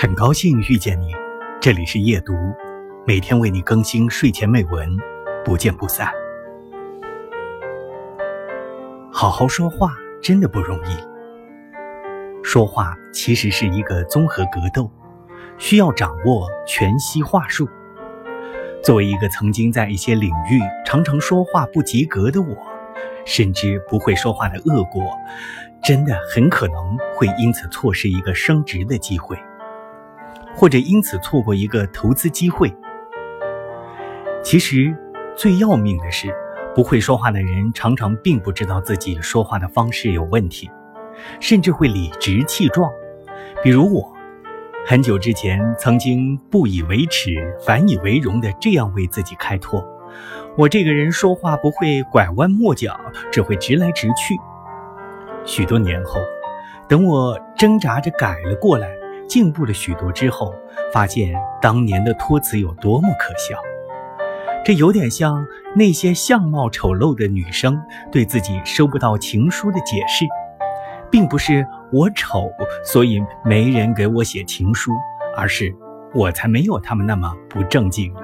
很高兴遇见你，这里是夜读，每天为你更新睡前美文，不见不散。好好说话真的不容易，说话其实是一个综合格斗，需要掌握全息话术。作为一个曾经在一些领域常常说话不及格的我，甚至不会说话的恶果，真的很可能会因此错失一个升职的机会。或者因此错过一个投资机会。其实，最要命的是，不会说话的人常常并不知道自己说话的方式有问题，甚至会理直气壮。比如我，很久之前曾经不以为耻，反以为荣的这样为自己开脱：我这个人说话不会拐弯抹角，只会直来直去。许多年后，等我挣扎着改了过来。进步了许多之后，发现当年的托词有多么可笑。这有点像那些相貌丑陋的女生对自己收不到情书的解释，并不是我丑，所以没人给我写情书，而是我才没有他们那么不正经呢。